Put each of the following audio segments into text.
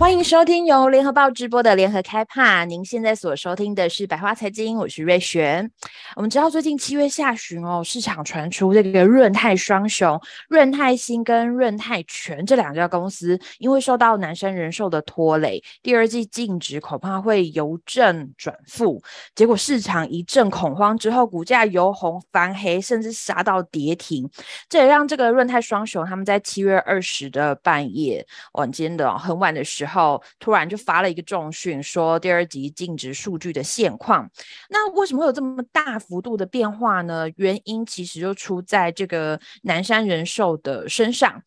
欢迎收听由联合报直播的联合开趴。您现在所收听的是百花财经，我是瑞璇。我们知道最近七月下旬哦，市场传出这个润泰双雄润泰新跟润泰全这两家公司，因为受到南山人寿的拖累，第二季净值恐怕会由正转负。结果市场一阵恐慌之后，股价由红翻黑，甚至杀到跌停。这也让这个润泰双雄他们在七月二十的半夜晚间的很晚的时候。后突然就发了一个重讯，说第二季净值数据的现况。那为什么会有这么大幅度的变化呢？原因其实就出在这个南山人寿的身上。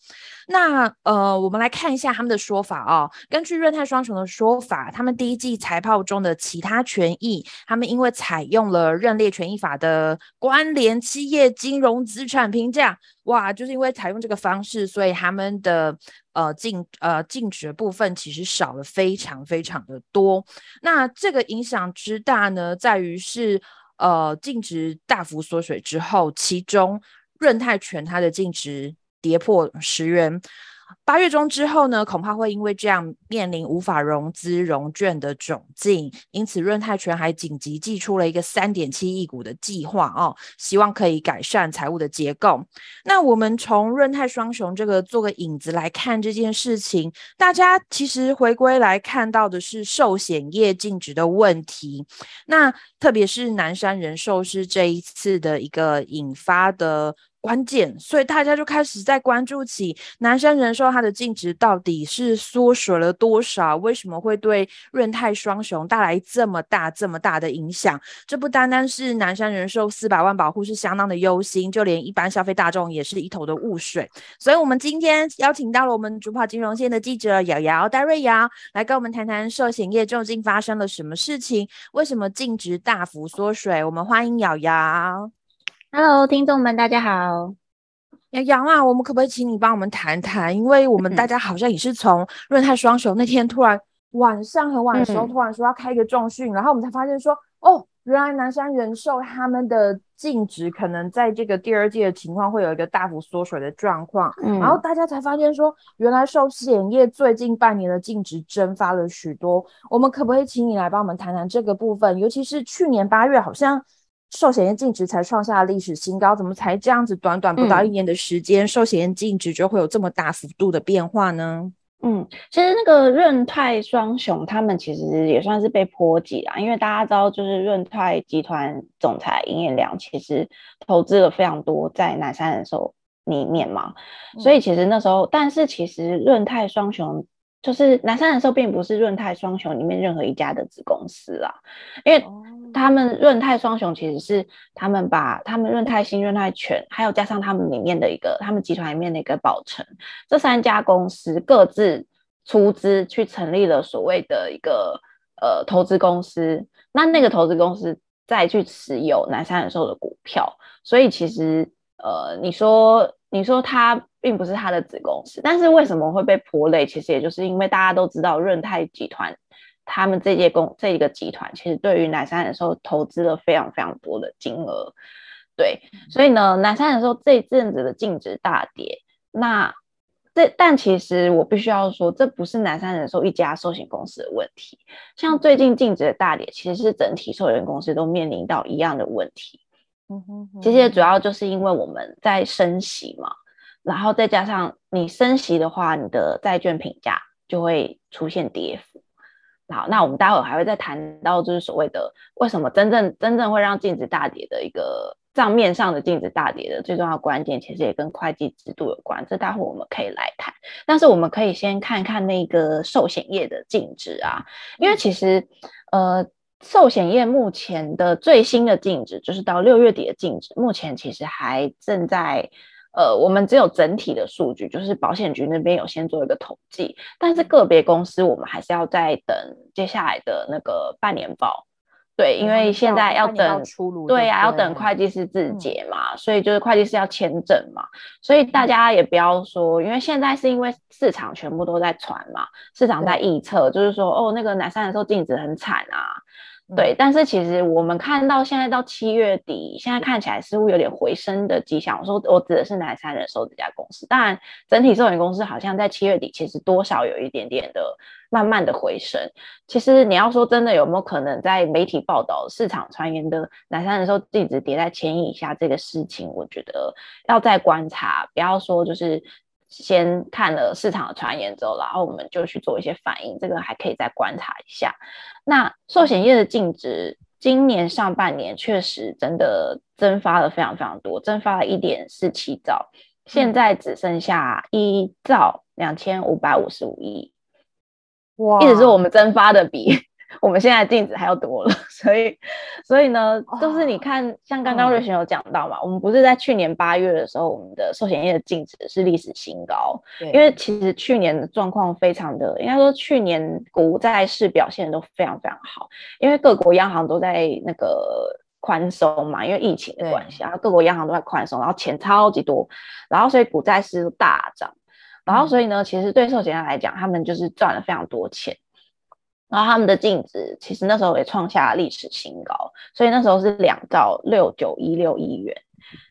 那呃，我们来看一下他们的说法哦。根据润泰双雄的说法，他们第一季财报中的其他权益，他们因为采用了认列权益法的关联企业金融资产评价，哇，就是因为采用这个方式，所以他们的呃净呃净值部分其实少了非常非常的多。那这个影响之大呢，在于是呃净值大幅缩水之后，其中润泰全它的净值。跌破十元，八月中之后呢，恐怕会因为这样面临无法融资融券的窘境，因此润泰全还紧急寄出了一个三点七亿股的计划哦，希望可以改善财务的结构。那我们从润泰双雄这个做个引子来看这件事情，大家其实回归来看到的是寿险业净值的问题，那特别是南山人寿是这一次的一个引发的。关键，所以大家就开始在关注起南山人寿它的净值到底是缩水了多少？为什么会对润泰双雄带来这么大、这么大的影响？这不单单是南山人寿四百万保户是相当的忧心，就连一般消费大众也是一头的雾水。所以，我们今天邀请到了我们主跑金融线的记者瑶瑶戴瑞瑶来跟我们谈谈寿险业究竟发生了什么事情？为什么净值大幅缩水？我们欢迎瑶瑶。Hello，听众们，大家好。瑶瑶啊，我们可不可以请你帮我们谈谈？因为我们大家好像也是从润泰双雄那天突然晚上很晚的时候，突然说要开一个重讯，嗯，然后我们才发现说，哦，原来南山人寿他们的净值可能在这个第二季的情况会有一个大幅缩水的状况，嗯，然后大家才发现说，原来寿险业最近半年的净值蒸发了许多。我们可不可以请你来帮我们谈谈这个部分？尤其是去年八月，好像。寿险业净值才创下历史新高，怎么才这样子短短不到一年的时间，寿险业净值就会有这么大幅度的变化呢？嗯，其实那个润泰双雄他们其实也算是被波及啊，因为大家知道，就是润泰集团总裁营业良其实投资了非常多在南山人寿里面嘛，所以其实那时候，但是其实润泰双雄就是南山人寿并不是润泰双雄里面任何一家的子公司啊，因为。他们润泰双雄其实是他们把他们润泰新、润泰全，还有加上他们里面的一个他们集团里面的一个宝成，这三家公司各自出资去成立了所谓的一个呃投资公司，那那个投资公司再去持有南山人寿的股票，所以其实呃你说你说它并不是他的子公司，但是为什么会被拖累？其实也就是因为大家都知道润泰集团。他们这届公这一个集团，其实对于南山人寿投资了非常非常多的金额，对，所以呢，南山人寿这一阵子的净值大跌，那这但其实我必须要说，这不是南山人寿一家寿险公司的问题，像最近净值的大跌，其实是整体寿险公司都面临到一样的问题，嗯哼，其实主要就是因为我们在升息嘛，然后再加上你升息的话，你的债券评价就会出现跌幅。好，那我们待会儿还会再谈到，就是所谓的为什么真正真正会让净值大跌的一个账面上的净值大跌的最重要关键，其实也跟会计制度有关。这待会儿我们可以来谈。但是我们可以先看看那个寿险业的净值啊，因为其实呃，寿险业目前的最新的净值，就是到六月底的净值，目前其实还正在。呃，我们只有整体的数据，就是保险局那边有先做一个统计，但是个别公司我们还是要再等接下来的那个半年报，对，因为现在要等出炉，对呀、啊，要等会计师自结嘛、嗯，所以就是会计师要签证嘛，所以大家也不要说，因为现在是因为市场全部都在传嘛，市场在预测，就是说哦，那个南山人寿净值很惨啊。对，但是其实我们看到现在到七月底，现在看起来似乎有点回升的迹象。我说我指的是南山人寿这家公司，当然整体寿险公司好像在七月底其实多少有一点点的慢慢的回升。其实你要说真的有没有可能在媒体报道市场传言的南山人寿净值跌在千亿以下这个事情，我觉得要再观察，不要说就是先看了市场的传言之后，然后我们就去做一些反应，这个还可以再观察一下。那寿险业的净值，今年上半年确实真的蒸发了非常非常多，蒸发了一点四七兆，现在只剩下一兆两千五百五十五亿，哇，一直是我们蒸发的比。我们现在净值还要多了，所以，所以呢，就是你看，像刚刚瑞璇有讲到嘛，我们不是在去年八月的时候，我们的寿险业的净值是历史新高，因为其实去年的状况非常的，应该说去年股债市表现都非常非常好，因为各国央行都在那个宽松嘛，因为疫情的关系，然后各国央行都在宽松，然后钱超级多，然后所以股债市大涨，然后所以呢，其实对寿险业来讲，他们就是赚了非常多钱。然后他们的净值其实那时候也创下历史新高，所以那时候是两兆六九一六亿元。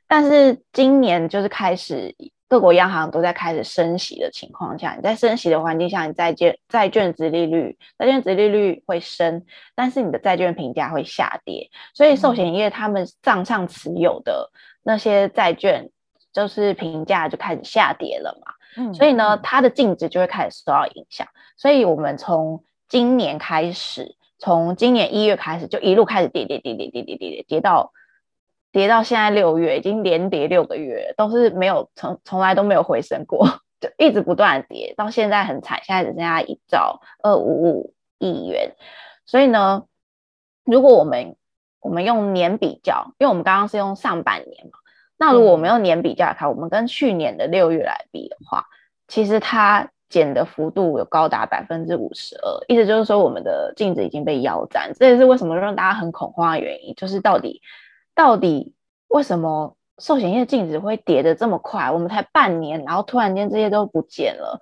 但是今年就是开始各国央行都在开始升息的情况下，你在升息的环境下，你债券债券值利率债券值利率会升，但是你的债券评价会下跌，所以寿险业他们账上持有的那些债券就是评价就开始下跌了嘛。嗯，所以呢，它的净值就会开始受到影响。所以我们从今年开始，从今年一月开始就一路开始跌跌跌跌跌跌跌跌跌到跌到现在六月，已经连跌六个月，都是没有从从来都没有回升过，就一直不断跌，到现在很惨，现在只剩下一兆二五五亿元。所以呢，如果我们我们用年比较，因为我们刚刚是用上半年嘛，那如果我们用年比较来看，我们跟去年的六月来比的话，其实它。减的幅度有高达百分之五十二，意思就是说我们的净值已经被腰斩，这也是为什么让大家很恐慌的原因，就是到底到底为什么寿险业净值会跌得这么快？我们才半年，然后突然间这些都不见了。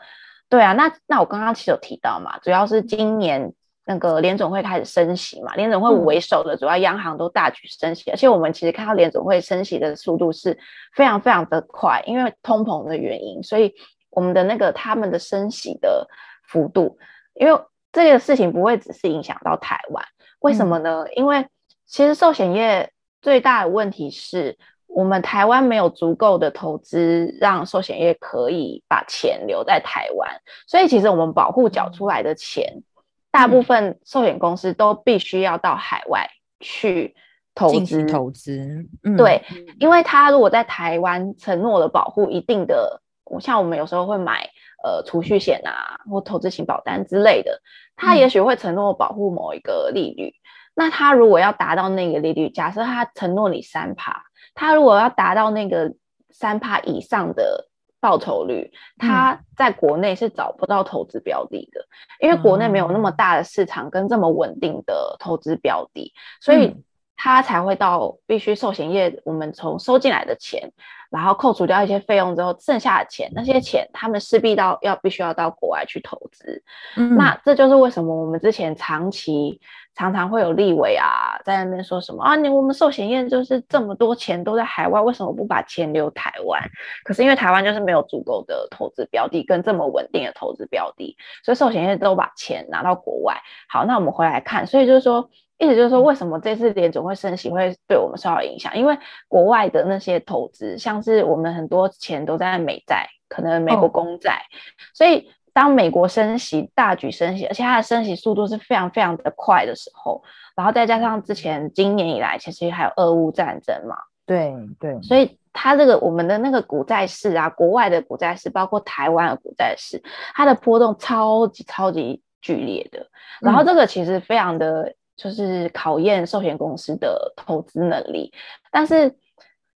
对啊，那那我刚刚其实有提到嘛，主要是今年那个联总会开始升息嘛，联总会为首的主要央行都大举升息，嗯、而且我们其实看到联总会升息的速度是非常非常的快，因为通膨的原因，所以。我们的那个他们的升息的幅度，因为这个事情不会只是影响到台湾，为什么呢？嗯、因为其实寿险业最大的问题是我们台湾没有足够的投资，让寿险业可以把钱留在台湾，所以其实我们保护缴出来的钱，嗯、大部分寿险公司都必须要到海外去投资投资。嗯、对，因为他如果在台湾承诺了保护一定的。像我们有时候会买呃储蓄险啊，或投资型保单之类的，他也许会承诺保护某一个利率。嗯、那他如果要达到那个利率，假设他承诺你三趴，他如果要达到那个三趴以上的报酬率，他在国内是找不到投资标的的，嗯、因为国内没有那么大的市场跟这么稳定的投资标的，所以他才会到必须寿险业，我们从收进来的钱。然后扣除掉一些费用之后，剩下的钱，那些钱他们势必到要必须要到国外去投资。嗯，那这就是为什么我们之前长期常常会有立委啊在那边说什么啊，你我们寿险业就是这么多钱都在海外，为什么不把钱留台湾？可是因为台湾就是没有足够的投资标的跟这么稳定的投资标的，所以寿险业都把钱拿到国外。好，那我们回来看，所以就是说。意思就是说，为什么这次联总会升息会对我们受到影响？因为国外的那些投资，像是我们很多钱都在美债，可能美国公债，哦、所以当美国升息大举升息，而且它的升息速度是非常非常的快的时候，然后再加上之前今年以来其实还有俄乌战争嘛，对对，所以它这个我们的那个股债市啊，国外的股债市，包括台湾的股债市，它的波动超级超级剧烈的，然后这个其实非常的。就是考验寿险公司的投资能力，但是，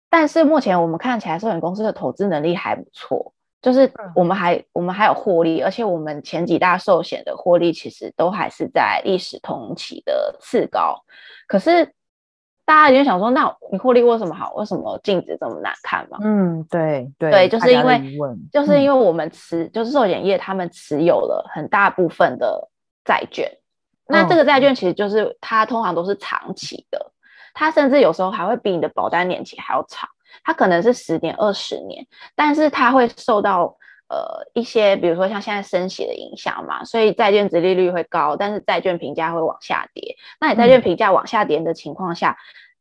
但是目前我们看起来寿险公司的投资能力还不错，就是我们还我们还有获利，而且我们前几大寿险的获利其实都还是在历史同期的次高。可是大家已经想说，那你获利为什么好？为什么净值这么难看嘛？嗯，对对对，就是因为就是因为我们持、嗯、就是寿险业他们持有了很大部分的债券。那这个债券其实就是它通常都是长期的，它甚至有时候还会比你的保单年期还要长，它可能是十年、二十年，但是它会受到呃一些，比如说像现在升息的影响嘛，所以债券值利率会高，但是债券评价会往下跌。那你债券评价往下跌的情况下，嗯、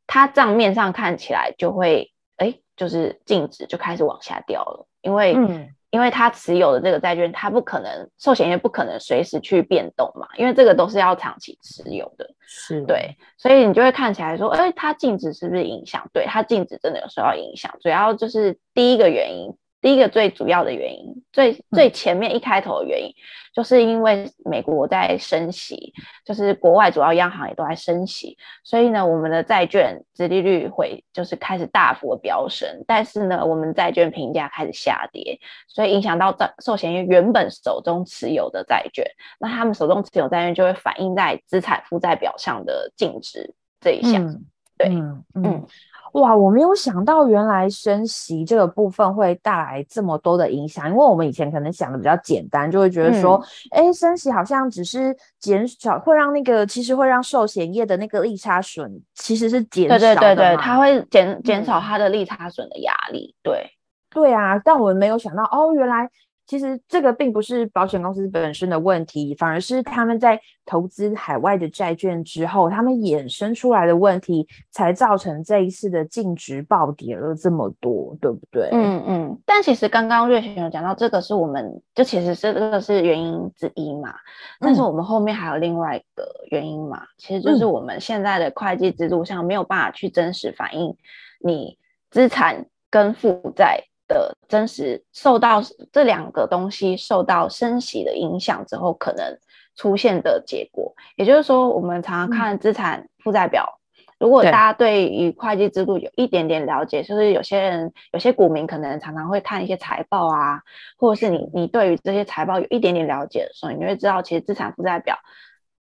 它账面上看起来就会哎，就是净值就开始往下掉了，因为嗯。因为他持有的这个债券，他不可能寿险业不可能随时去变动嘛，因为这个都是要长期持有的，是对，所以你就会看起来说，哎，它净值是不是影响？对，它净值真的有受到影响，主要就是第一个原因。第一个最主要的原因，最最前面一开头的原因，嗯、就是因为美国在升息，就是国外主要央行也都在升息，所以呢，我们的债券殖利率会就是开始大幅的飙升，但是呢，我们债券评价开始下跌，所以影响到债寿险业原本手中持有的债券，那他们手中持有债券就会反映在资产负债表上的净值这一项，嗯、对，嗯。嗯哇，我没有想到原来升息这个部分会带来这么多的影响，因为我们以前可能想的比较简单，就会觉得说，哎、嗯，升息好像只是减少，会让那个其实会让寿险业的那个利差损其实是减少的，对对对对，它会减减少它的利差损的压力，对。对啊，但我们没有想到哦，原来。其实这个并不是保险公司本身的问题，反而是他们在投资海外的债券之后，他们衍生出来的问题，才造成这一次的净值暴跌了这么多，对不对？嗯嗯。但其实刚刚瑞璇有讲到，这个是我们就其实是这个是原因之一嘛，但是我们后面还有另外一个原因嘛，嗯、其实就是我们现在的会计制度上没有办法去真实反映你资产跟负债。的真实受到这两个东西受到升息的影响之后，可能出现的结果，也就是说，我们常常看资产负债表。嗯、如果大家对于会计制度有一点点了解，就是有些人有些股民可能常常会看一些财报啊，或者是你你对于这些财报有一点点了解的时候，你就会知道，其实资产负债表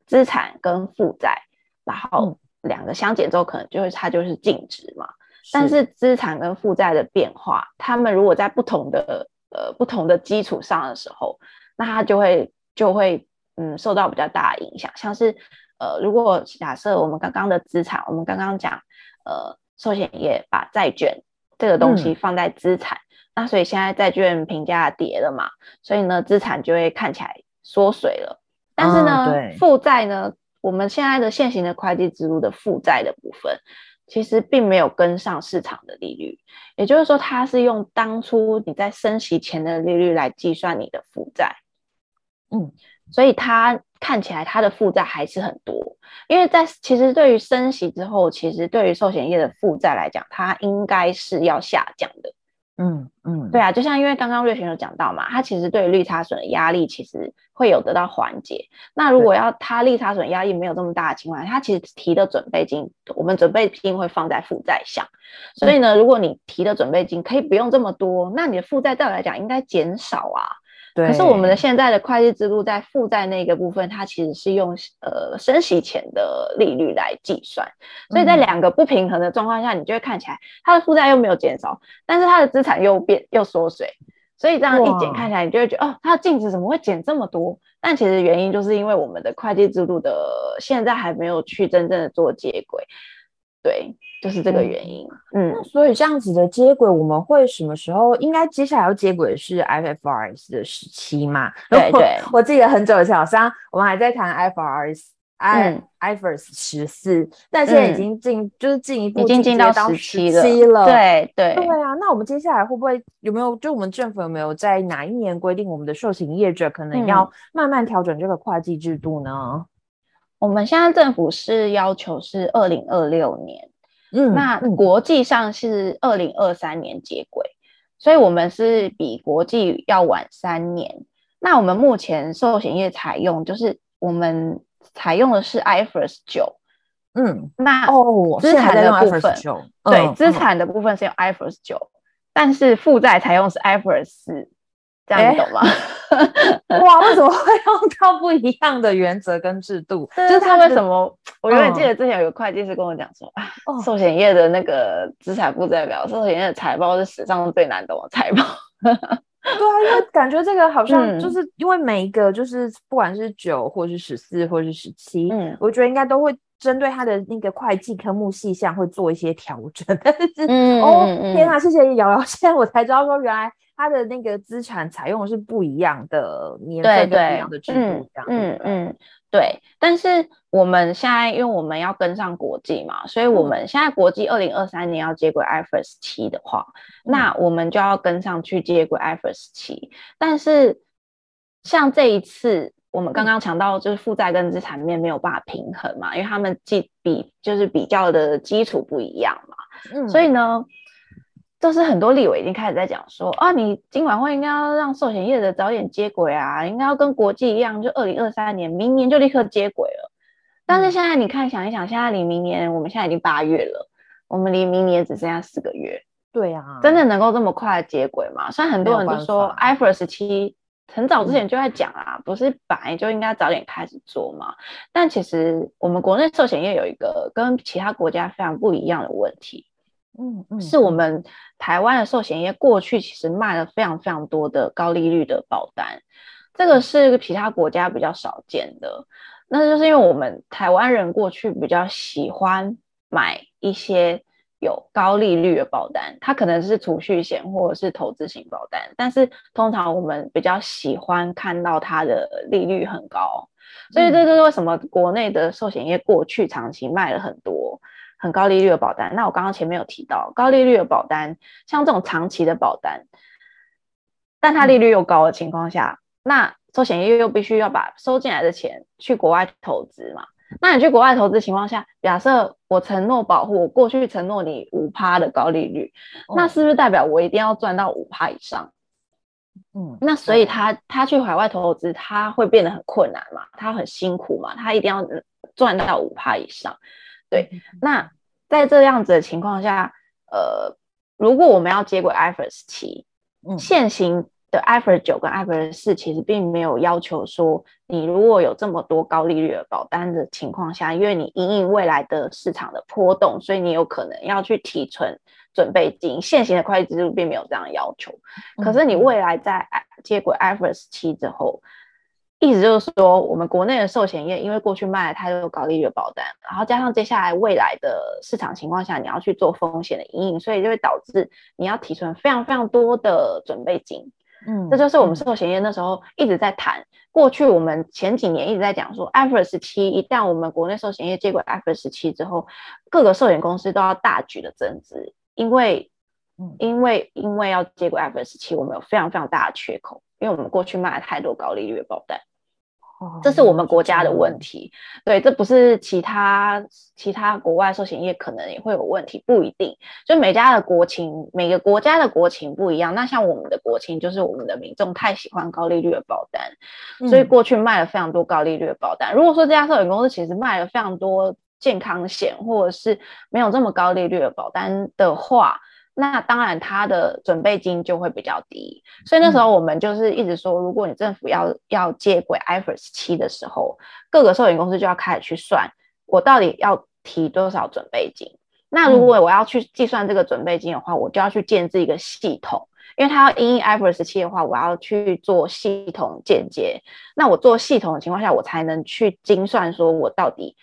资产跟负债，然后两个相减之后，可能就会它就是净值嘛。但是资产跟负债的变化，他们如果在不同的呃不同的基础上的时候，那它就会就会嗯受到比较大的影响。像是呃如果假设我们刚刚的资产，我们刚刚讲呃寿险业把债券这个东西放在资产，嗯、那所以现在债券评价跌了嘛，所以呢资产就会看起来缩水了。但是呢、嗯、负债呢，我们现在的现行的会计制度的负债的部分。其实并没有跟上市场的利率，也就是说，它是用当初你在升息前的利率来计算你的负债，嗯，所以它看起来它的负债还是很多，因为在其实对于升息之后，其实对于寿险业的负债来讲，它应该是要下降的。嗯嗯，对啊，就像因为刚刚瑞璇有讲到嘛，他其实对于利差损的压力其实会有得到缓解。那如果要他利差损压力没有这么大的情况下，他其实提的准备金，我们准备金会放在负债项。所以呢，如果你提的准备金可以不用这么多，那你的负债照来讲应该减少啊。可是我们的现在的会计制度在负债那个部分，它其实是用呃升息前的利率来计算，所以在两个不平衡的状况下，你就会看起来它的负债又没有减少，但是它的资产又变又缩水，所以这样一减看起来，你就会觉得哦，它的净值怎么会减这么多？但其实原因就是因为我们的会计制度的现在还没有去真正的做接轨，对。就是这个原因，嗯，那所以这样子的接轨，我们会什么时候？应该接下来要接轨的是 IFRS 的时期嘛？对 对，我记得很久以前好像我们还在谈 IFRS，嗯，IFRS 十四，但现在已经进，嗯、就是进一步已经进到十七了，对对对啊。那我们接下来会不会有没有？就我们政府有没有在哪一年规定我们的受刑业者可能要慢慢调整这个会计制度呢？嗯、我们现在政府是要求是二零二六年。嗯，那国际上是二零二三年接轨，所以我们是比国际要晚三年。那我们目前寿险业采用就是我们采用的是 IFRS 九，嗯，那哦，资产的部分，对，资产的部分是用 IFRS 九，但是负债采用是 IFRS 四。这样你懂吗？哇，为什么会用到不一样的原则跟制度？就是他为什么？我永远记得之前有个会计师跟我讲说，啊，寿险业的那个资产负债表，寿险业的财报是史上最难懂的财报。对啊，因为感觉这个好像就是因为每一个就是不管是九或是十四或是十七，嗯，我觉得应该都会针对他的那个会计科目细项会做一些调整。但是，嗯、哦，天啊，谢谢瑶瑶，现在我才知道说原来。它的那个资产采用的是不一样的年份，不一样的制度，这样嗯嗯，对。但是我们现在因为我们要跟上国际嘛，所以我们现在国际二零二三年要接轨 IFRS 七的话，嗯，那我们就要跟上去接轨 IFRS 七。但是像这一次我们刚刚讲到，就是负债跟资产面没有办法平衡嘛，因为他们既比就是比较的基础不一样嘛，嗯，所以呢。就是很多立委已经开始在讲说啊，你今晚会应该要让寿险业的早点接轨啊，应该要跟国际一样，就二零二三年明年就立刻接轨了。但是现在你看，想一想，现在离明年，我们现在已经八月了，我们离明年只剩下四个月。对啊，真的能够这么快接轨吗？虽然很多人都说 IFRS 17很早之前就在讲啊，不是本来就应该早点开始做嘛？但其实我们国内寿险业有一个跟其他国家非常不一样的问题。嗯嗯，是我们台湾的寿险业过去其实卖了非常非常多的高利率的保单，这个是其他国家比较少见的。那就是因为我们台湾人过去比较喜欢买一些有高利率的保单，它可能是储蓄险或者是投资型保单，但是通常我们比较喜欢看到它的利率很高，所以这就是为什么国内的寿险业过去长期卖了很多。很高利率的保单，那我刚刚前面有提到高利率的保单，像这种长期的保单，但它利率又高的情况下，嗯、那寿险业又必须要把收进来的钱去国外投资嘛？那你去国外投资情况下，假设我承诺保护，我过去承诺你五趴的高利率，嗯，那是不是代表我一定要赚到五趴以上？嗯，那所以他他去海外投资，他会变得很困难嘛？他很辛苦嘛？他一定要赚到五趴以上。对，那在这样子的情况下，呃，如果我们要接轨 IFRS 七，嗯，现行的 IFRS 九跟 IFRS 四其实并没有要求说，你如果有这么多高利率的保单的情况下，因为你因应未来的市场的波动，所以你有可能要去提存准备金。现行的会计制度并没有这样要求，可是你未来在接轨 IFRS 七之后。意思就是说，我们国内的寿险业因为过去卖了太多高利率的保单，然后加上接下来未来的市场情况下，你要去做风险的阴影，所以就会导致你要提存非常非常多的准备金。嗯，这就是我们寿险业那时候一直在谈。过去我们前几年一直在讲说，IFRS 17一旦我们国内寿险业接轨 IFRS 17之后，各个寿险公司都要大举的增资，因为，因为因为要接轨 IFRS 17，我们有非常非常大的缺口。因为我们过去卖了太多高利率的保单，这是我们国家的问题。对，这不是其他其他国外寿险业可能也会有问题，不一定。就每家的国情，每个国家的国情不一样。那像我们的国情，就是我们的民众太喜欢高利率的保单，所以过去卖了非常多高利率的保单。如果说这家寿险公司其实卖了非常多健康险，或者是没有这么高利率的保单的话，那当然，他的准备金就会比较低，所以那时候我们就是一直说，如果你政府要要接轨 IFRS 七的时候，各个寿险公司就要开始去算，我到底要提多少准备金。那如果我要去计算这个准备金的话，我就要去建置一个系统，因为它要因应 IFRS 七的话，我要去做系统建接。那我做系统的情况下，我才能去精算，说我到底。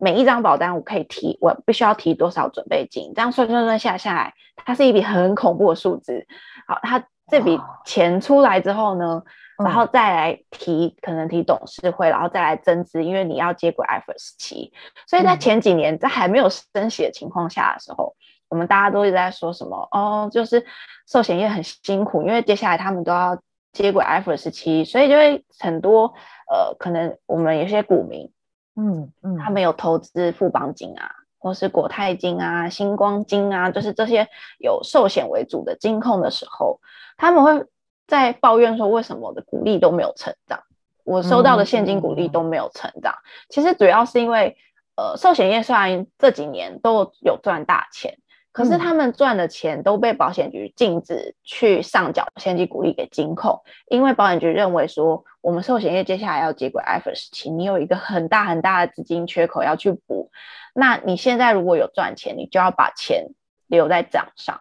每一张保单我可以提，我必须要提多少准备金？这样算算算下下来，它是一笔很恐怖的数字。好，它这笔钱出来之后呢，然后再来提，可能提董事会，然后再来增资，因为你要接轨 IFRS 7。所以在前几年在还没有升息的情况下的时候，我们大家都一直在说什么？哦，就是寿险业很辛苦，因为接下来他们都要接轨 IFRS 7，所以就会很多呃，可能我们有些股民。嗯嗯，他们有投资富邦金啊，或是国泰金啊、星光金啊，就是这些有寿险为主的金控的时候，他们会在抱怨说，为什么我的股利都没有成长，我收到的现金股利都没有成长。其实主要是因为，呃，寿险业虽然这几年都有赚大钱。可是他们赚的钱都被保险局禁止去上缴现金股利给金控，因为保险局认为说，我们寿险业接下来要接轨 IFRS 17，你有一个很大很大的资金缺口要去补。那你现在如果有赚钱，你就要把钱留在账上，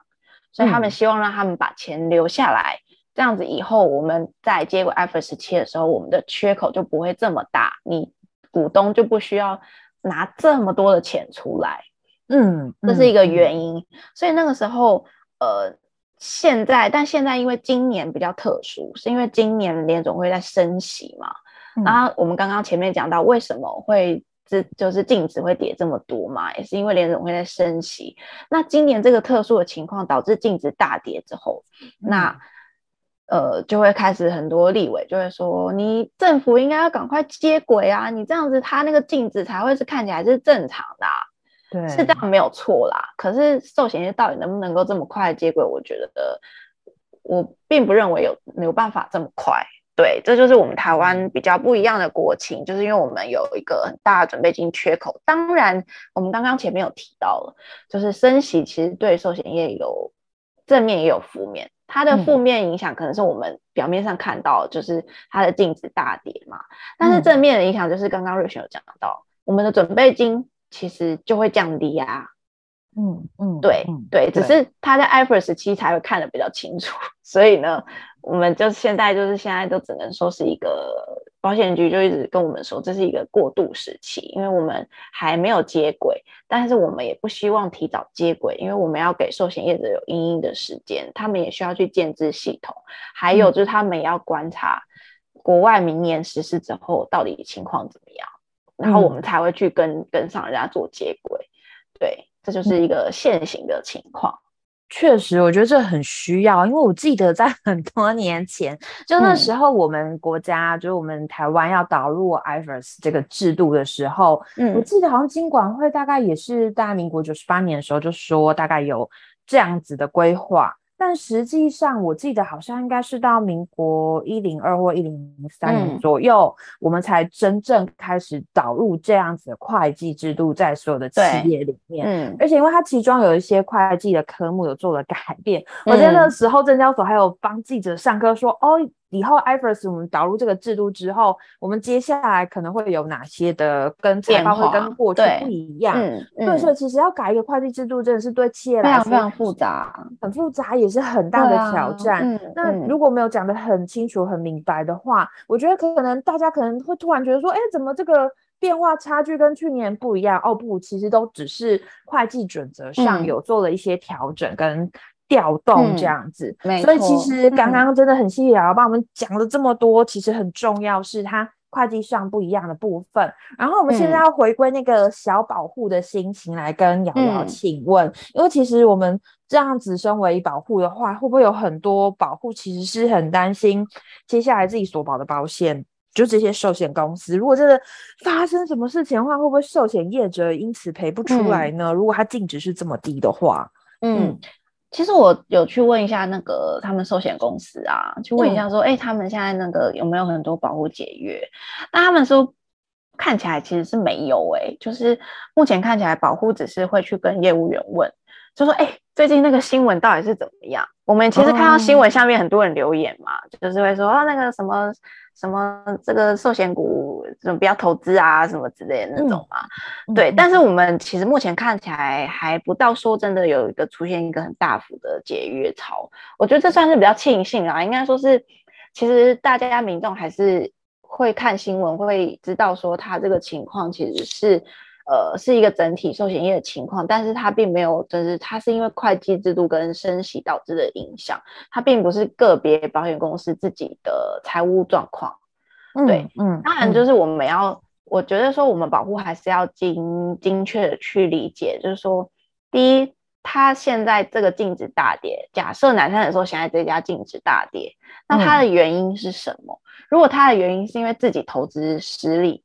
所以他们希望让他们把钱留下来，这样子以后我们在接轨 IFRS 17的时候，我们的缺口就不会这么大，你股东就不需要拿这么多的钱出来。嗯，这是一个原因。嗯、所以那个时候，呃，现在，但现在因为今年比较特殊，是因为今年联总会在升息嘛。嗯、然后我们刚刚前面讲到为什么会这就是净值会跌这么多嘛，也是因为联总会在升息。那今年这个特殊的情况导致净值大跌之后，嗯、那呃就会开始很多立委就会说，你政府应该要赶快接轨啊，你这样子它那个净值才会是看起来是正常的啊。对，是这样没有错啦。可是寿险业到底能不能够这么快接轨？我觉得我并不认为有没有办法这么快。对，这就是我们台湾比较不一样的国情，就是因为我们有一个很大的准备金缺口。当然，我们刚刚前面有提到了，就是升息其实对寿险业有正面也有负面。它的负面影响可能是我们表面上看到，就是它的净值大跌嘛。但是正面的影响就是刚刚瑞雪有讲到，我们的准备金。其实就会降低啊，嗯嗯，对嗯对，只是他在 IFRS 17才会看得比较清楚，所以呢，我们就现在就是现在都只能说是一个保险局就一直跟我们说这是一个过渡时期，因为我们还没有接轨，但是我们也不希望提早接轨，因为我们要给寿险业者有因应的时间，他们也需要去建置系统，还有就是他们也要观察国外明年实施之后到底情况怎么样。然后我们才会去跟跟上人家做接轨，对，这就是一个现行的情况。确实，我觉得这很需要，因为我记得在 很多年前，就那时候我们国家，嗯、就是我们台湾要导入 IFRS 这个制度的时候，嗯，我记得好像金管会大概也是大概民国九十八年的时候就说大概有这样子的规划。但实际上，我记得好像应该是到民国一零二或一零三年左右，嗯、我们才真正开始导入这样子的会计制度在所有的企业里面。嗯，而且因为它其中有一些会计的科目有做了改变，嗯、我记得那时候证交所还有帮记者上课说，哦。以后 IFRS 我们导入这个制度之后，我们接下来可能会有哪些的跟财报会跟过去不一样？嗯，嗯对，所以其实要改一个会计制度，真的是对企业来说非常复杂，很复杂，也是很大的挑战。啊嗯、那如果没有讲得很清楚、很明白的话，嗯、我觉得可能大家可能会突然觉得说，哎，怎么这个变化差距跟去年不一样？哦，不，其实都只是会计准则上有做了一些调整跟。调动这样子，嗯、所以其实刚刚真的很谢谢瑶瑶帮我们讲了这么多，嗯、其实很重要是它会计上不一样的部分。然后我们现在要回归那个小保护的心情来跟瑶瑶请问，嗯、因为其实我们这样子身为保护的话，会不会有很多保护其实是很担心接下来自己所保的保险，就这些寿险公司，如果真的发生什么事情的话，会不会寿险业者因此赔不出来呢？嗯、如果它净值是这么低的话，嗯。嗯其实我有去问一下那个他们寿险公司啊，去问一下说，哎、嗯欸，他们现在那个有没有很多保护解约？那他们说看起来其实是没有、欸，哎，就是目前看起来保护只是会去跟业务员问，就说，哎、欸，最近那个新闻到底是怎么样？我们其实看到新闻下面很多人留言嘛，哦、就是会说，啊，那个什么。什么这个寿险股什么不要投资啊，什么之类的那种嘛，嗯、对。嗯、但是我们其实目前看起来还不到说真的有一个出现一个很大幅的解约潮，我觉得这算是比较庆幸啊。应该说是，其实大家民众还是会看新闻，会知道说他这个情况其实是。呃，是一个整体寿险业的情况，但是它并没有，就是它是因为会计制度跟升息导致的影响，它并不是个别保险公司自己的财务状况。嗯、对，嗯，当然就是我们要，嗯、我觉得说我们保护还是要精精确的去理解，就是说，第一，它现在这个净值大跌，假设南山人寿现在这家净值大跌，那它的原因是什么？嗯、如果它的原因是因为自己投资失利，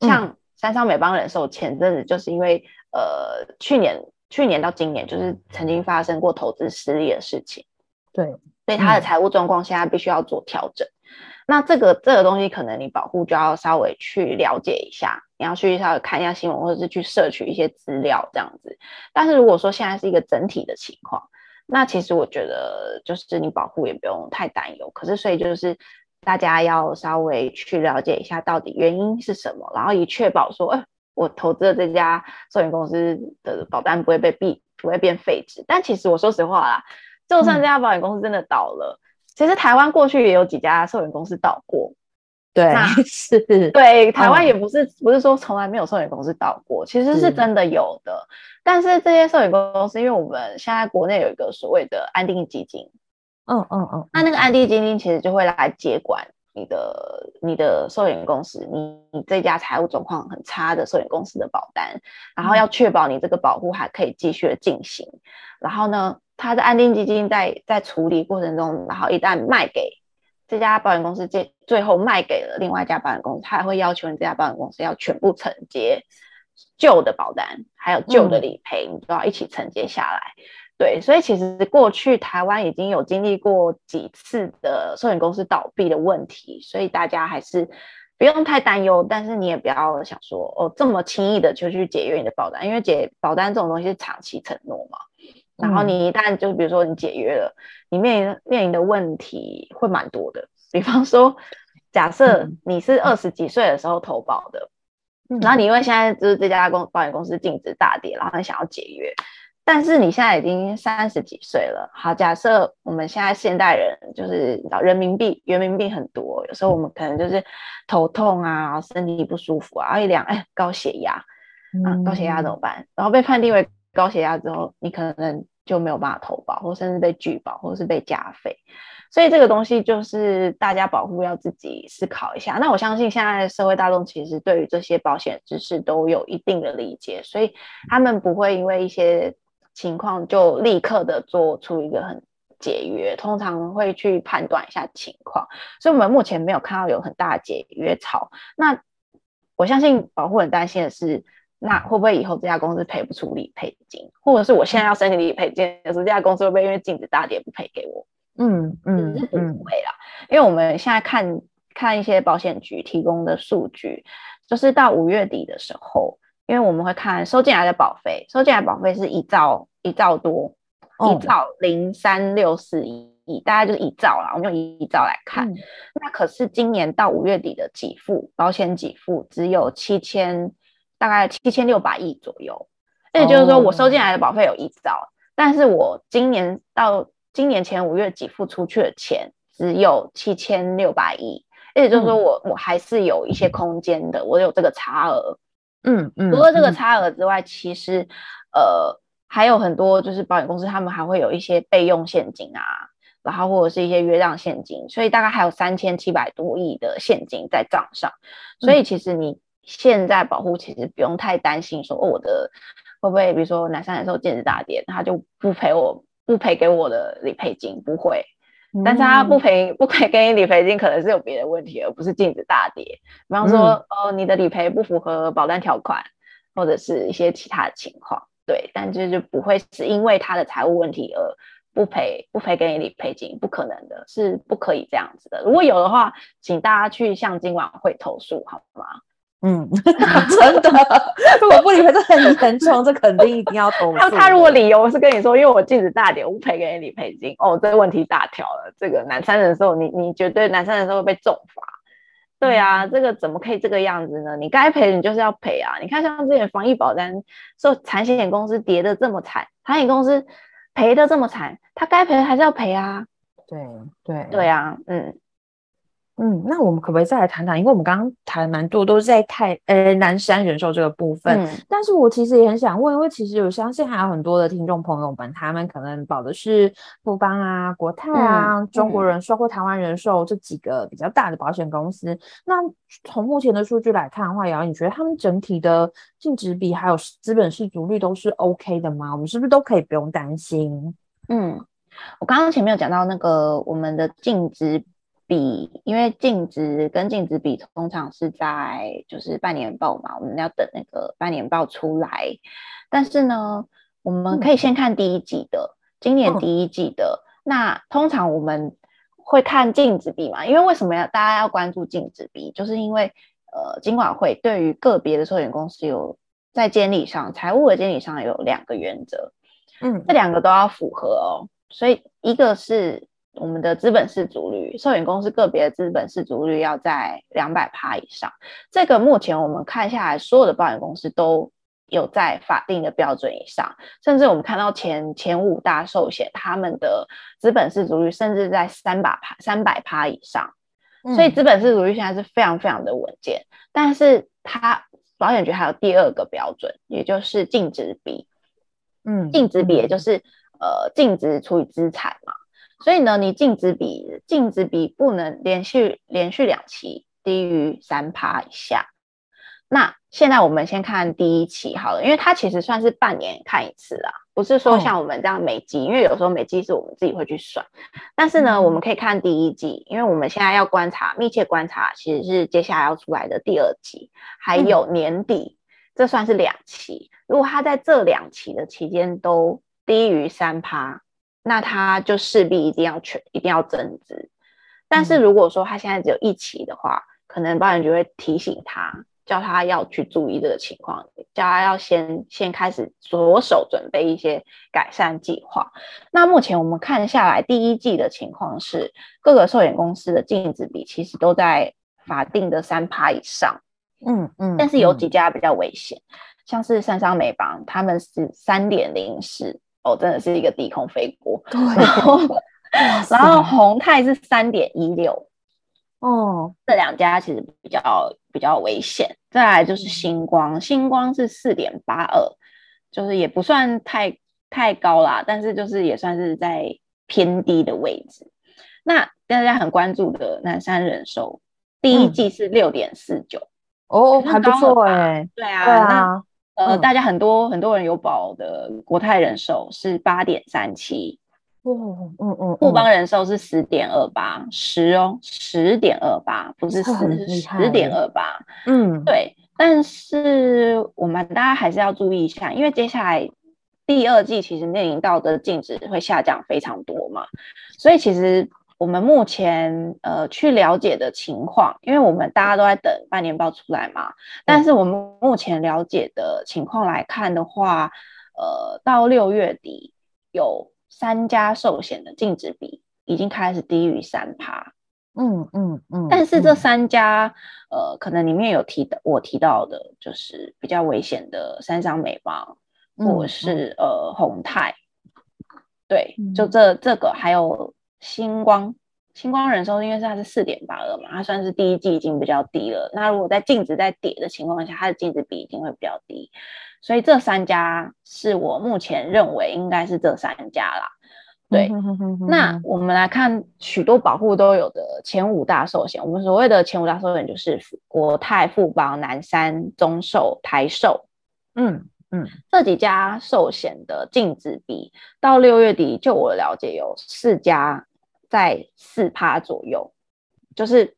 像、嗯。三商美邦人寿前阵子就是因为呃去年去年到今年就是曾经发生过投资失利的事情，对，所以他的财务状况现在必须要做调整。嗯、那这个这个东西可能你保护就要稍微去了解一下，你要去稍微看一下新闻，或者是去摄取一些资料这样子。但是如果说现在是一个整体的情况，那其实我觉得就是你保护也不用太担忧。可是所以就是。大家要稍微去了解一下到底原因是什么，然后以确保说，哎，我投资的这家寿险公司的保单不会被毙，不会变废纸。但其实我说实话啦，就算这家保险公司真的倒了，其实台湾过去也有几家寿险公司倒过。对，是，对，台湾也不是、嗯、不是说从来没有寿险公司倒过，其实是真的有的。但是这些寿险公司，因为我们现在国内有一个所谓的安定基金，嗯嗯嗯，那那个安定基金其实就会来接管你的你的寿险公司，你你这家财务状况很差的寿险公司的保单，然后要确保你这个保护还可以继续的进行。嗯、然后呢，他的安定基金在在处理过程中，然后一旦卖给这家保险公司，最最后卖给了另外一家保险公司，他还会要求你这家保险公司要全部承接旧的保单，还有旧的理赔，你都要一起承接下来。对，所以其实过去台湾已经有经历过几次的寿险公司倒闭的问题，所以大家还是不用太担忧。但是你也不要想说哦，这么轻易的就去解约你的保单，因为解保单这种东西是长期承诺嘛。然后你一旦就比如说你解约了，你面临面临的问题会蛮多的。比方说，假设你是二十几岁的时候投保的，然后你因为现在就是这家公保险公司净值大跌，然后你想要解约，但是你现在已经三十几岁了。好，假设我们现在现代人就是人民币人民币很多，有时候我们可能就是头痛啊，身体不舒服啊，一量哎高血压啊，高血压怎么办？然后被判定为高血压之后，你可能。就没有办法投保，或甚至被拒保，或者是被加费，所以这个东西就是大家保护要自己思考一下。那我相信现在社会大众其实对于这些保险知识都有一定的理解，所以他们不会因为一些情况就立刻的做出一个很解约，通常会去判断一下情况。所以我们目前没有看到有很大的解约潮。那我相信保护很担心的是。那会不会以后这家公司赔不出理赔金，或者是我现在要申请理赔金的时候，这家公司会不会因为净值大跌不赔给我？嗯嗯，是不会啦，因为我们现在看看一些保险局提供的数据，就是到五月底的时候，因为我们会看收进来的保费，收进来的保费是一兆一兆多，一兆零三六四亿，大概就是一兆啦，我们用一兆来看。嗯、那可是今年到五月底的给付保险给付只有七千。大概七千六百亿左右，也就是说，我收进来的保费有一兆，oh. 但是我今年到今年前五月给付出去的钱只有七千六百亿，也就是说我，我、嗯、我还是有一些空间的，我有这个差额。嗯嗯，除了这个差额之外，嗯、其实呃还有很多，就是保险公司他们还会有一些备用现金啊，然后或者是一些约账现金，所以大概还有三千七百多亿的现金在账上，所以其实你。现在保护其实不用太担心，说哦我的会不会，比如说南山人寿净值大跌，他就不赔我，不赔给我的理赔金，不会。但是他不赔不赔给你理赔金，可能是有别的问题，而不是净值大跌。比方说，哦、你的理赔不符合保单条款，或者是一些其他的情况，对。但就就不会是因为他的财务问题而不赔不赔给你理赔金，不可能的，是不可以这样子的。如果有的话，请大家去向金管会投诉，好吗？嗯，真的，如果不理赔这很严重，这肯定一定要投诉。那他如果理由是跟你说，因为我净值大点，我不赔给你理赔金，哦，这个问题大条了。这个南山人寿，你你绝对南山人寿会被重罚。对啊，这个怎么可以这个样子呢？你该赔你就是要赔啊！你看像之前防疫保单，说产险公司跌得这么惨，产险公司赔的这么惨，他该赔还是要赔啊？对对对啊，嗯。嗯，那我们可不可以再来谈谈？因为我们刚刚谈蛮多都是在泰呃南山人寿这个部分，嗯、但是我其实也很想问，因为其实我相信还有很多的听众朋友们，他们可能保的是富邦啊、国泰啊、嗯、中国人寿或台湾人寿这几个比较大的保险公司。嗯、那从目前的数据来看的话，瑶，你觉得他们整体的净值比还有资本市足率都是 OK 的吗？我们是不是都可以不用担心？嗯，我刚刚前面有讲到那个我们的净值。比，因为净值跟净值比通常是在就是半年报嘛，我们要等那个半年报出来。但是呢，我们可以先看第一季的，嗯、今年第一季的。嗯、那通常我们会看净值比嘛，因为为什么要大家要关注净值比？就是因为呃，金管会对于个别的寿险公司有在监理上、财务的监理上有两个原则，嗯，这两个都要符合哦。所以一个是。我们的资本市足率，寿险公司个别的资本市足率要在两百趴以上。这个目前我们看下来，所有的保险公司都有在法定的标准以上，甚至我们看到前前五大寿险，他们的资本市足率甚至在三百趴三百趴以上，所以资本市足率现在是非常非常的稳健。嗯、但是它保险局还有第二个标准，也就是净值比，嗯，净值比也就是、嗯、呃净值除以资产嘛，所以呢，你净值比净值比不能连续连续两期低于三趴以下。那现在我们先看第一期好了，因为它其实算是半年看一次啦，不是说像我们这样每季，因为有时候每季是我们自己会去算。但是呢，我们可以看第一季，因为我们现在要观察，密切观察，其实是接下来要出来的第二季，还有年底，这算是两期。如果它在这两期的期间都低于三趴，那他就势必一定要全一定要增资。但是如果说他现在只有一期的话，可能保险局会提醒他。叫他要去注意这个情况，叫他要先先开始着手准备一些改善计划。那目前我们看下来，第一季的情况是各个寿险公司的净值比其实都在法定的三趴以上。嗯嗯，但是有几家比较危险，嗯、像是三商美邦，他们是三点零四，哦，真的是一个低空飞过。对，然后 然后宏泰是三点一六。哦，这两家其实比较比较危险。再来就是星光，星光是四点八二，就是也不算太太高啦，但是就是也算是在偏低的位置。那大家很关注的南山人寿，第一季是六点四九，哦，还不错哎、欸。对啊，对啊那呃，嗯、大家很多很多人有保的国泰人寿是八点三七。哦，嗯嗯，富邦人寿是十点二八，十哦，十点二八，不是十，十点二八，嗯，对。但是我们大家还是要注意一下，因为接下来第二季其实面临到的净值会下降非常多嘛，所以其实我们目前呃去了解的情况，因为我们大家都在等半年报出来嘛，但是我们目前了解的情况来看的话，呃，到六月底有。三家寿险的净值比已经开始低于三趴，嗯嗯嗯，但是这。三家，嗯、呃，可能里面有提的，我提到的就是比较危险的三商美邦，嗯、或者是呃宏泰，对，就这这个还有星光，星光人寿，因为是它是四点八二嘛，它算是第一季已经比较低了，那如果在净值在跌的情况下，它的净值比一定会比较低。所以这三家是我目前认为应该是这三家啦，对。那我们来看许多保护都有的前五大寿险，我们所谓的前五大寿险就是国泰、富邦、南山、中寿、台寿。嗯嗯，这几家寿险的净值比到六月底，就我的了解有四家在四趴左右，就是。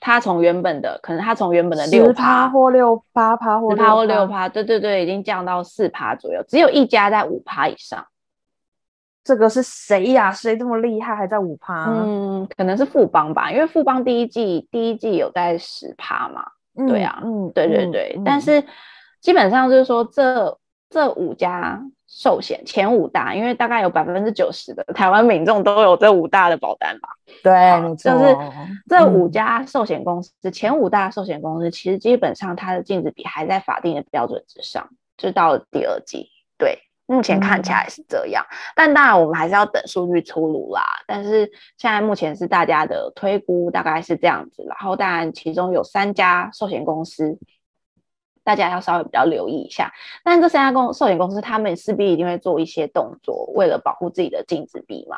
他从原本的，可能他从原本的六趴或六八趴或趴或六趴，对对对，已经降到四趴左右，只有一家在五趴以上。这个是谁呀？谁这么厉害，还在五趴？嗯，可能是富邦吧，因为富邦第一季第一季有在十趴嘛。嗯、对啊，嗯，对对对，嗯、但是基本上就是说这这五家。寿险前五大，因为大概有百分之九十的台湾民众都有这五大的保单吧？对，就是这五家寿险公司，嗯、前五大寿险公司，其实基本上它的净值比还在法定的标准之上，就到了第二季。对，目前看起来是这样，嗯、但当然我们还是要等数据出炉啦。但是现在目前是大家的推估，大概是这样子。然后当然其中有三家寿险公司。大家要稍微比较留意一下，但这三家公寿险公司，他们势必一定会做一些动作，为了保护自己的净值比嘛。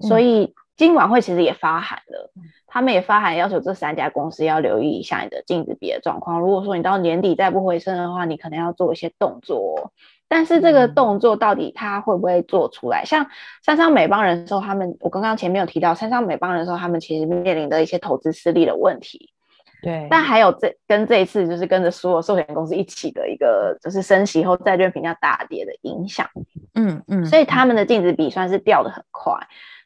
嗯、所以金管会其实也发函了，他们也发函要求这三家公司要留意一下你的净值比的状况。如果说你到年底再不回升的话，你可能要做一些动作。但是这个动作到底他会不会做出来？嗯、像三商美邦人寿他们，我刚刚前面有提到，三商美邦人寿他们其实面临的一些投资失利的问题。对，但还有这跟这一次就是跟着所有寿险公司一起的一个就是升息后债券评价大跌的影响，嗯嗯，所以他们的净值比算是掉的很快，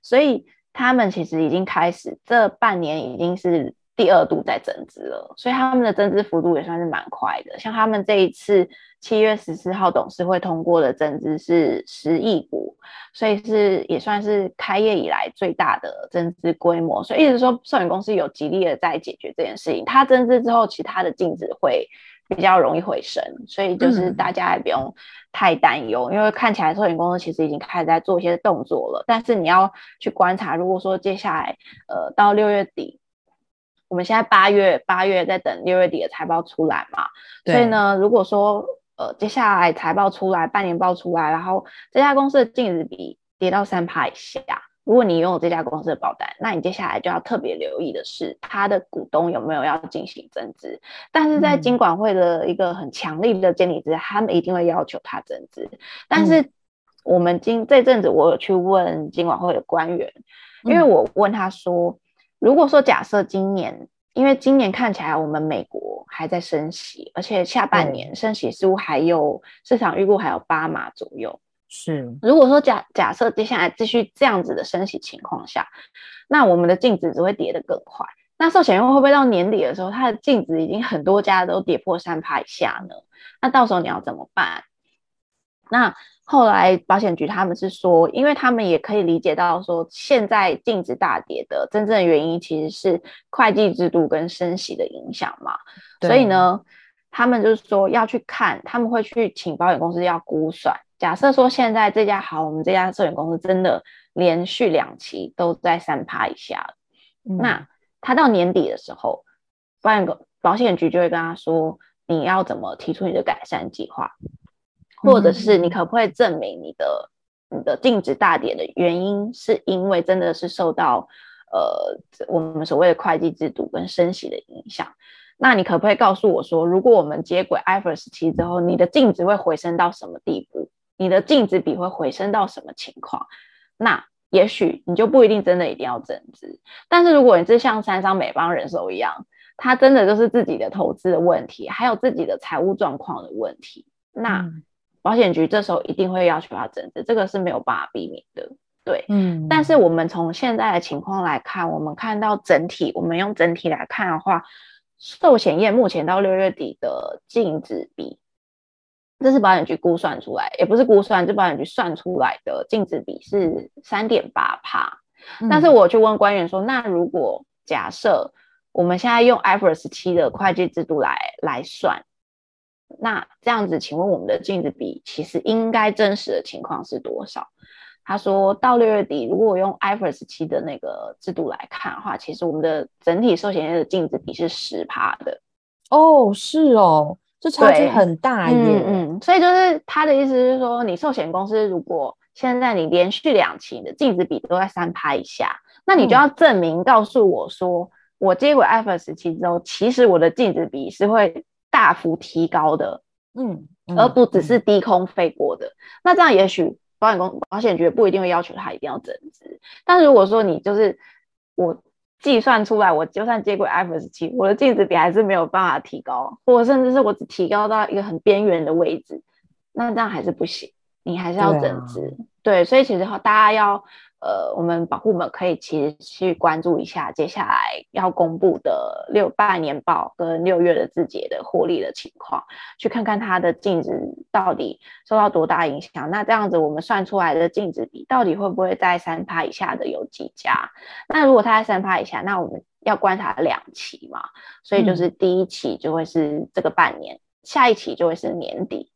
所以他们其实已经开始这半年已经是。第二度在增资了，所以他们的增资幅度也算是蛮快的。像他们这一次七月十四号董事会通过的增资是十亿股，所以是也算是开业以来最大的增资规模。所以一直说，寿险公司有极力的在解决这件事情。它增资之后，其他的净值会比较容易回升，所以就是大家也不用太担忧，嗯、因为看起来寿险公司其实已经开始在做一些动作了。但是你要去观察，如果说接下来呃到六月底，我们现在八月八月在等六月底的财报出来嘛，所以呢，如果说呃接下来财报出来，半年报出来，然后这家公司的净值比跌到三趴以下。如果你拥有这家公司的保单，那你接下来就要特别留意的是，它的股东有没有要进行增资。但是在金管会的一个很强力的监理之下，他们一定会要求他增资。但是我们今这阵子，我有去问金管会的官员，因为我问他说，如果说假设今年，因为今年看起来我们美国还在升息，而且下半年升息似乎还有市场预估还有八码左右。是，如果说假假设接下来继续这样子的升息情况下，那我们的净值只会跌得更快。那寿险业会不会到年底的时候，它的净值已经很多家都跌破三趴以下呢？那到时候你要怎么办？那后来保险局他们是说，因为他们也可以理解到说，现在净值大跌的真正的原因其实是会计制度跟升息的影响嘛。所以呢，他们就是说要去看，他们会去请保险公司要估算。假设说现在这家好，我们这家寿险公司真的连续两期都在三趴以下，嗯、那他到年底的时候，保险保险局就会跟他说，你要怎么提出你的改善计划，或者是你可不可以证明你的你的净值大跌的原因是因为真的是受到呃我们所谓的会计制度跟升息的影响？那你可不可以告诉我说，如果我们接轨 IFRS 七之后，你的净值会回升到什么地步？你的净值比会回升到什么情况？那也许你就不一定真的一定要增资。但是如果你是像三商美邦人寿一样，他真的就是自己的投资的问题，还有自己的财务状况的问题，那保险局这时候一定会要求他增资，这个是没有办法避免的。对，嗯。但是我们从现在的情况来看，我们看到整体，我们用整体来看的话，寿险业目前到六月底的净值比。这是保险局估算出来，也不是估算，这保险局算出来的净值比是三点八趴。但是我去问官员说，那如果假设我们现在用 IFRS 七的会计制度来来算，那这样子，请问我们的净值比其实应该真实的情况是多少？他说到六月底，如果我用 IFRS 7的那个制度来看的话，其实我们的整体寿险业的净值比是十趴的。哦，是哦。这差距很大耶，嗯嗯，所以就是他的意思是说，你寿险公司如果现在你连续两期的净值比都在三趴以下，那你就要证明告诉我说，我接轨 IFRS 7之后，其实我的净值比是会大幅提高的，嗯，而不只是低空飞过的。那这样也许保险公保险局不一定会要求他一定要增资，但如果说你就是我。计算出来，我就算接轨 IFRS 七我的净值比还是没有办法提高，或甚至是我只提高到一个很边缘的位置，那这样还是不行，你还是要增资。对，啊、对，所以其实大家要。呃，我们保护们可以其实去关注一下接下来要公布的六半年报跟六月的字节的获利的情况，去看看它的净值到底受到多大影响。那这样子我们算出来的净值比到底会不会在三趴以下的有几家？那如果它在三趴以下，那我们要观察两期嘛，所以就是第一期就会是这个半年，嗯、下一期就会是年底。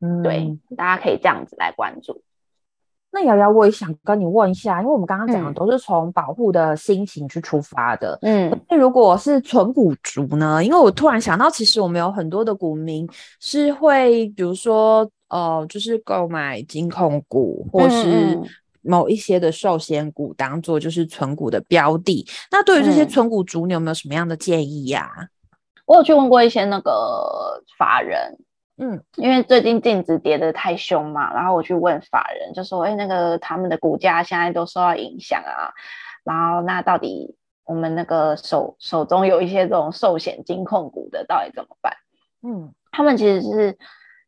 嗯，对，大家可以这样子来关注。那瑶瑶，我也想跟你问一下，因为我们刚刚讲的都是从保护的心情去出发的，嗯，那如果是存股族呢？因为我突然想到，其实我们有很多的股民是会，比如说，呃，就是购买金控股，或是某一些的寿险股，当做就是存股的标的。嗯、那对于这些存股族，你有没有什么样的建议呀、啊？我有去问过一些那个法人。嗯，因为最近净值跌得太凶嘛，然后我去问法人，就说，哎，那个他们的股价现在都受到影响啊，然后那到底我们那个手手中有一些这种寿险金控股的，到底怎么办？嗯，他们其实是，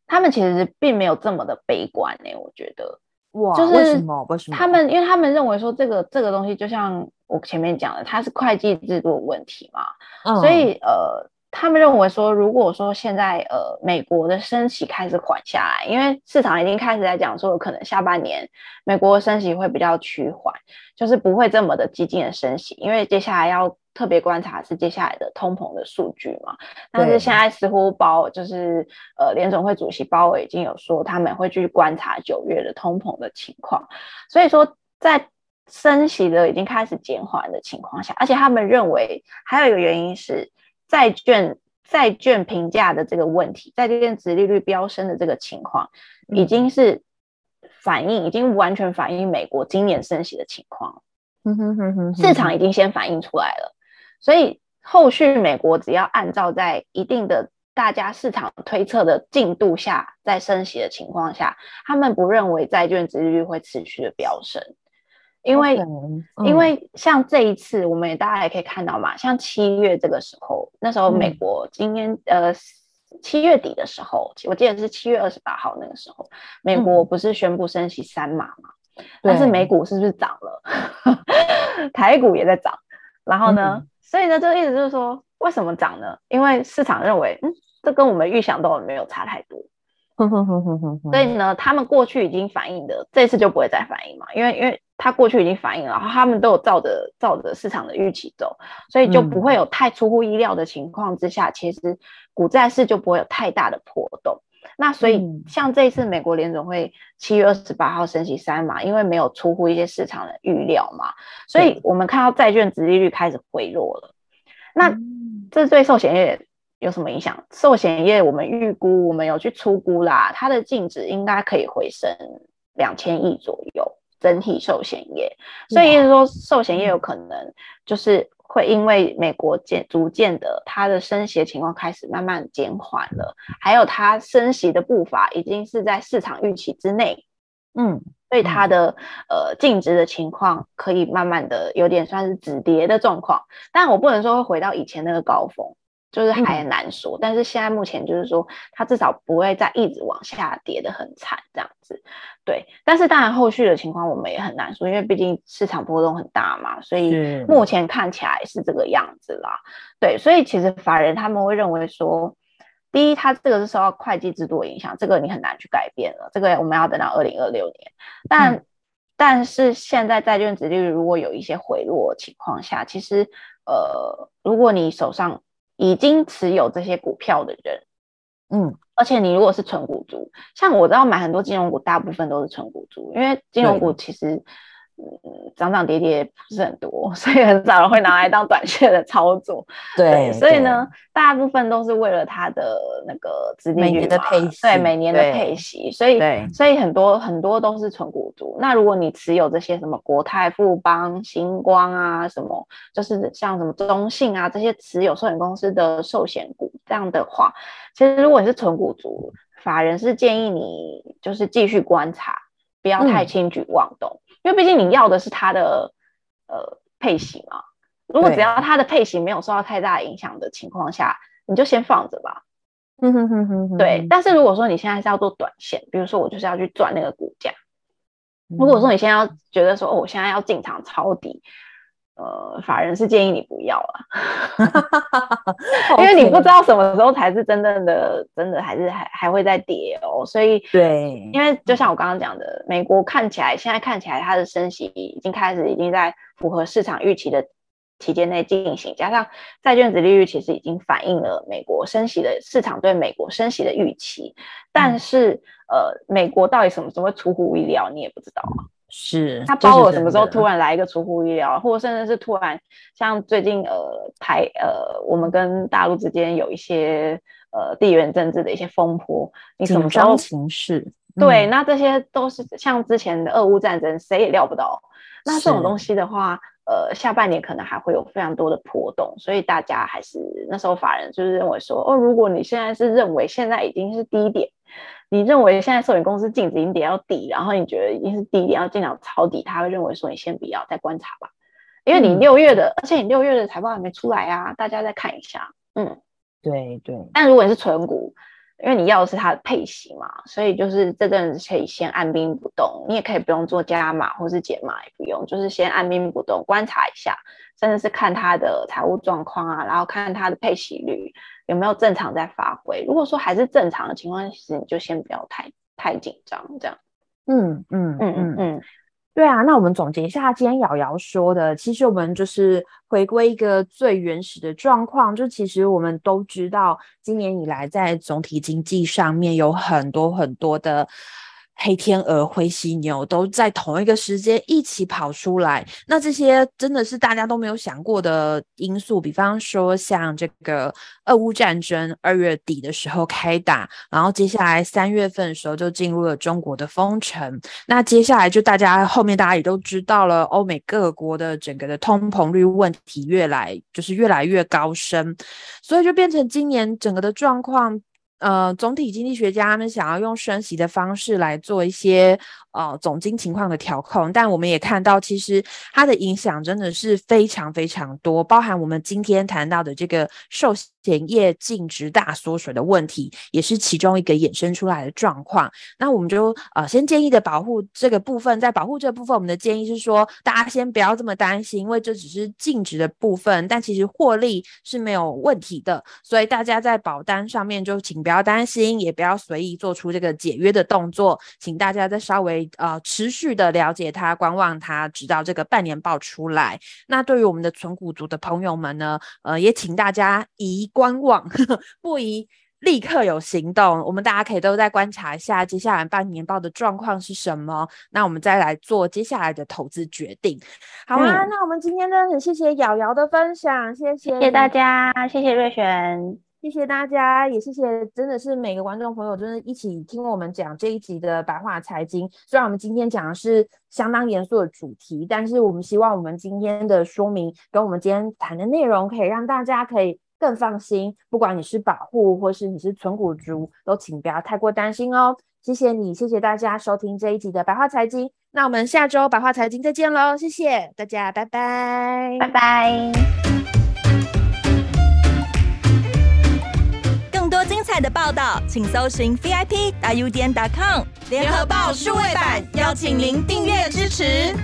他们其实是并没有这么的悲观呢、欸，我觉得，哇，就是为什么？为什么？他们因为他们认为说这个这个东西就像我前面讲的，它是会计制度的问题嘛，嗯、所以呃。他们认为说，如果说现在呃美国的升息开始缓下来，因为市场已经开始在讲说，可能下半年美国的升息会比较趋缓，就是不会这么的激进的升息，因为接下来要特别观察是接下来的通膨的数据嘛。但是现在似乎鲍就是呃联总会主席鲍尔已经有说他们会去观察九月的通膨的情况，所以说在升息的已经开始减缓的情况下，而且他们认为还有一个原因是债券债券评价的这个问题，债券值利率飙升的这个情况已经是反映，已经完全反映美国今年升息的情况。嗯哼哼哼，市场已经先反映出来了，所以后续美国只要按照在一定的大家市场推测的进度下，在升息的情况下，他们不认为债券值利率会持续的飙升，因为、okay, 嗯、因为像这一次，我们也大家也可以看到嘛，像七月这个时候，那时候美国今天、嗯、呃七月底的时候，我记得是七月二十八号那个时候，美国不是宣布升息三码嘛？但是美股是不是涨了？台股也在涨，然后呢？嗯、所以呢，这个意思就是说，为什么涨呢？因为市场认为，嗯，这跟我们预想都没有差太多。所以呢，他们过去已经反映的，这次就不会再反映嘛，因为因为他过去已经反映了，然后他们都有照着照着市场的预期走，所以就不会有太出乎意料的情况之下，嗯、其实股债市就不会有太大的波动。那所以，像这一次美国联总会七月二十八号升息三嘛，因为没有出乎一些市场的预料嘛，所以我们看到债券殖利率开始回落了。那这对寿险业有什么影响？寿险业我们预估，我们有去出估啦，它的净值应该可以回升两千亿左右，整体寿险业。所以意思说，寿险业有可能就是。会因为美国渐逐渐的，它的升息的情况开始慢慢减缓了，还有它升息的步伐已经是在市场预期之内，嗯，所以它的呃净值的情况可以慢慢的有点算是止跌的状况，但我不能说会回到以前那个高峰。就是还很难说，嗯，但是现在目前就是说，它至少不会再一直往下跌的很惨这样子，对。但是当然后续的情况我们也很难说，因为毕竟市场波动很大嘛，所以目前看起来是这个样子啦。对，所以其实法人他们会认为说，第一，它这个是受到会计制度的影响，这个你很难去改变了，这个我们要等到二零二六年。但、嗯、但是现在债券殖利率如果有一些回落的情况下，其实呃，如果你手上已经持有这些股票的人，嗯，而且你如果是纯股族，像我知道买很多金融股，大部分都是纯股族，因为金融股其实。嗯，涨涨跌跌不是很多，所以很少人会拿来当短线的操作。对，对，所以呢，大部分都是为了它的那个殖利率的配息，对，每年的配息。所以，所以很多很多都是纯股族。那如果你持有这些什么国泰、富邦、星光啊，什么就是像什么中信啊这些持有寿险公司的寿险股这样的话，其实如果你是纯股族，法人是建议你就是继续观察，不要太轻举妄动。嗯因为毕竟你要的是它的呃配型嘛，如果只要它的配型没有受到太大影响的情况下，你就先放着吧。嗯哼哼哼，对。但是如果说你现在是要做短线，比如说我就是要去赚那个股价，如果说你现在要觉得说哦，我现在要进场抄底。呃，法人是建议你不要啊，因为你不知道什么时候才是真正的，真的还是还还会再跌哦。所以，对，因为就像我刚刚讲的，美国看起来现在看起来它的升息已经开始，已经在符合市场预期的期间内进行，加上债券值利率其实已经反映了美国升息的市场对美国升息的预期，但是呃，美国到底什么时候会出乎意料，你也不知道啊。是他包我什么时候突然来一个出乎意料，或者甚至是突然像最近呃台呃我们跟大陆之间有一些呃地缘政治的一些风波，你什么时候情势？对，那这些都是像之前的俄乌战争，谁也料不到。那这种东西的话，呃，下半年可能还会有非常多的波动，所以大家还是那时候法人就是认为说，哦，如果你现在是认为现在已经是低点。你认为现在寿险公司净值已经跌到底，然后你觉得已经是低点，要进场抄底，他会认为说你先不要，再观察吧，因为你六月的，嗯、而且你六月的财报还没出来啊，大家再看一下。嗯，对对。但如果你是存股，因为你要的是它的配息嘛，所以就是这阵子可以先按兵不动，你也可以不用做加码或是减码，也不用，就是先按兵不动，观察一下，甚至是看它的财务状况啊，然后看它的配息率。有没有正常在发挥？如果说还是正常的情况，其实你就先不要太太紧张，这样。嗯嗯嗯嗯嗯，对啊，那我们总结一下今天瑶瑶说的，其实我们就是回归一个最原始的状况，就其实我们都知道，今年以来在总体经济上面有很多很多的。黑天鹅、灰犀牛都在同一个时间一起跑出来，那这些真的是大家都没有想过的因素。比方说，像这个俄乌战争，二月底的时候开打，然后接下来三月份的时候就进入了中国的封城。那接下来就大家后面大家也都知道了，欧美各国的整个的通膨率问题越来就是越来越高升，所以就变成今年整个的状况。呃，总体经济学家们想要用升息的方式来做一些呃总经情况的调控，但我们也看到，其实它的影响真的是非常非常多，包含我们今天谈到的这个寿险业净值大缩水的问题，也是其中一个衍生出来的状况。那我们就呃先建议的保护这个部分，在保护这部分，我们的建议是说，大家先不要这么担心，因为这只是净值的部分，但其实获利是没有问题的，所以大家在保单上面就请。不要担心，也不要随意做出这个解约的动作，请大家再稍微呃持续的了解它、观望它，直到这个半年报出来。那对于我们的存股族的朋友们呢，呃，也请大家宜观望，呵 呵不宜立刻有行动。我们大家可以都再观察一下接下来半年报的状况是什么，那我们再来做接下来的投资决定。好啊，嗯、那我们今天呢，很谢谢瑶瑶的分享，谢谢，谢谢大家，谢谢瑞璇。谢谢大家，也谢谢，真的是每个观众朋友，真的一起听我们讲这一集的白话财经。虽然我们今天讲的是相当严肃的主题，但是我们希望我们今天的说明跟我们今天谈的内容，可以让大家可以更放心。不管你是保护或是你是存股族，都请不要太过担心哦。谢谢你，谢谢大家收听这一集的白话财经。那我们下周白话财经再见喽，谢谢大家，拜拜，拜拜。的报道，请搜寻 VIP 大 U 点 com 联合报数位版，邀请您订阅支持。